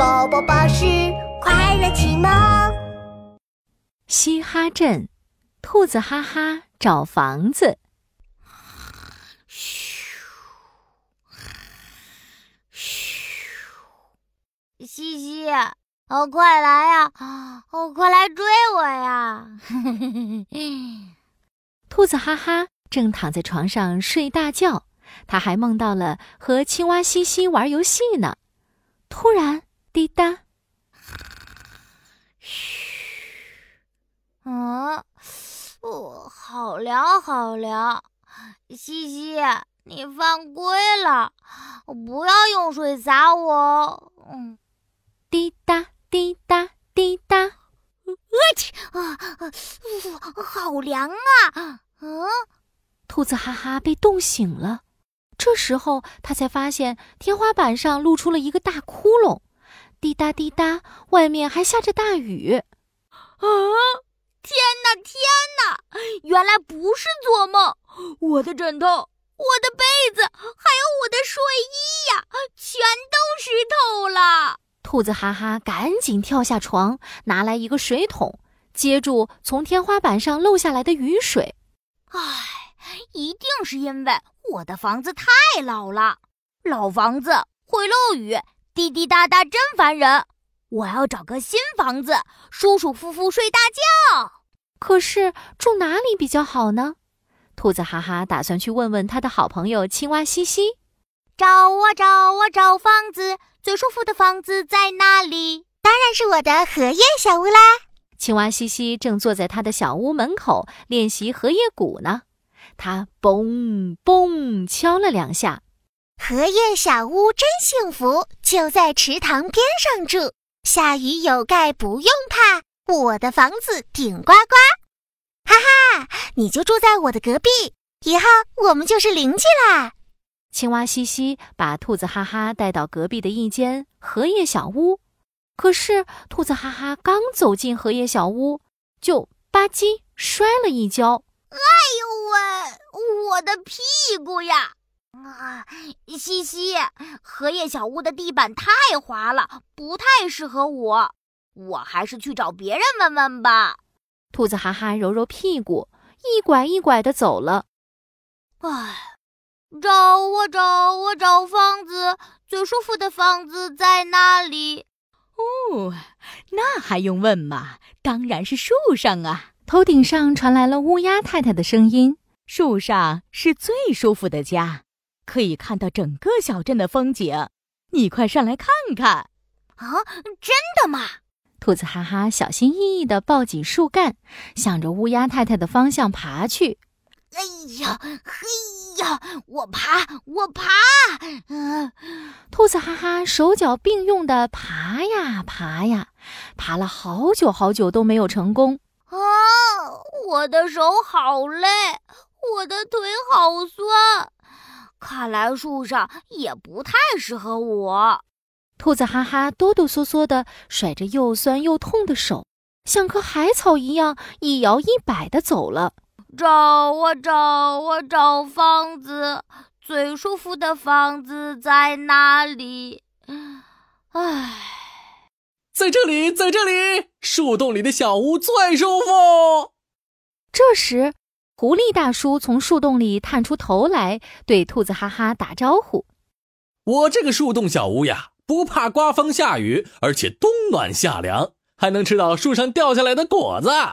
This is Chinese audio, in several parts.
宝宝巴士快乐启蒙。嘻哈镇，兔子哈哈找房子。嘘，嘘，西西，哦，快来呀！哦，快来追我呀！兔子哈哈正躺在床上睡大觉，他还梦到了和青蛙西西玩游戏呢。突然，滴答，嘘，嗯，哦，好凉，好凉。西西，你犯规了，不要用水洒我。嗯，滴答，滴答，滴答。我去啊啊！好凉啊！嗯，兔子哈哈被冻醒了。这时候，他才发现天花板上露出了一个大窟窿，滴答滴答，外面还下着大雨。啊！天哪，天哪！原来不是做梦，我的枕头、我的被子还有我的睡衣呀，全都湿透了。兔子哈哈赶紧跳下床，拿来一个水桶，接住从天花板上漏下来的雨水。唉。一定是因为我的房子太老了，老房子会漏雨，滴滴答答真烦人。我要找个新房子，舒舒服服睡大觉。可是住哪里比较好呢？兔子哈哈打算去问问他的好朋友青蛙西西。找啊找啊找房子，最舒服的房子在哪里？当然是我的荷叶小屋啦。青蛙西西正坐在他的小屋门口练习荷叶鼓呢。他嘣嘣敲了两下，荷叶小屋真幸福，就在池塘边上住，下雨有盖不用怕，我的房子顶呱呱，哈哈，你就住在我的隔壁，以后我们就是邻居啦。青蛙西西把兔子哈哈带到隔壁的一间荷叶小屋，可是兔子哈哈刚走进荷叶小屋，就吧唧摔了一跤。哎呦喂，我的屁股呀！啊，西西，荷叶小屋的地板太滑了，不太适合我，我还是去找别人问问吧。兔子哈哈揉揉屁股，一拐一拐的走了。唉，找啊找啊找房子，最舒服的房子在哪里？哦，那还用问吗？当然是树上啊。头顶上传来了乌鸦太太的声音：“树上是最舒服的家，可以看到整个小镇的风景。你快上来看看！”啊，真的吗？兔子哈哈小心翼翼地抱紧树干，向着乌鸦太太的方向爬去。哎呀，嘿呀，我爬，我爬！嗯，兔子哈哈手脚并用地爬呀爬呀，爬了好久好久都没有成功。啊，我的手好累，我的腿好酸，看来树上也不太适合我。兔子哈哈哆哆嗦嗦地甩着又酸又痛的手，像棵海草一样一摇一摆地走了。找啊找啊找房子，最舒服的房子在哪里？唉。在这里，在这里，树洞里的小屋最舒服。这时，狐狸大叔从树洞里探出头来，对兔子哈哈打招呼：“我这个树洞小屋呀，不怕刮风下雨，而且冬暖夏凉，还能吃到树上掉下来的果子。”啊，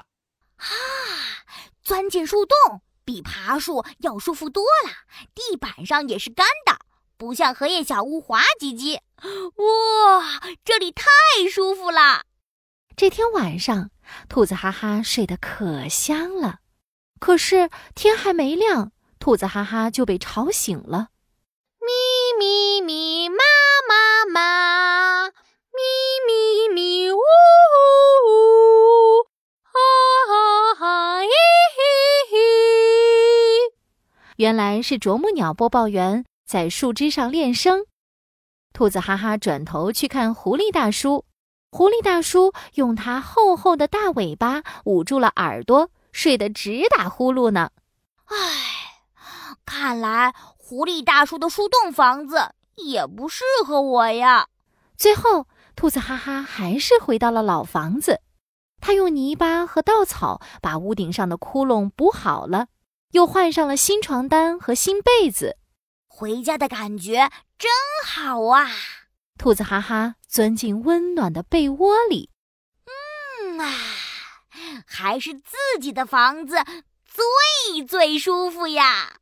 钻进树洞比爬树要舒服多了，地板上也是干的。不像荷叶小屋滑唧唧，哇，这里太舒服了。这天晚上，兔子哈哈睡得可香了。可是天还没亮，兔子哈哈就被吵醒了。咪咪咪，妈妈妈，咪咪咪，呜呜，哈哈哈，嘿嘿嘿。原来是啄木鸟播报员。在树枝上练声，兔子哈哈转头去看狐狸大叔。狐狸大叔用它厚厚的大尾巴捂住了耳朵，睡得直打呼噜呢。唉，看来狐狸大叔的树洞房子也不适合我呀。最后，兔子哈哈还是回到了老房子。他用泥巴和稻草把屋顶上的窟窿补好了，又换上了新床单和新被子。回家的感觉真好啊！兔子哈哈钻进温暖的被窝里，嗯啊，还是自己的房子最最舒服呀。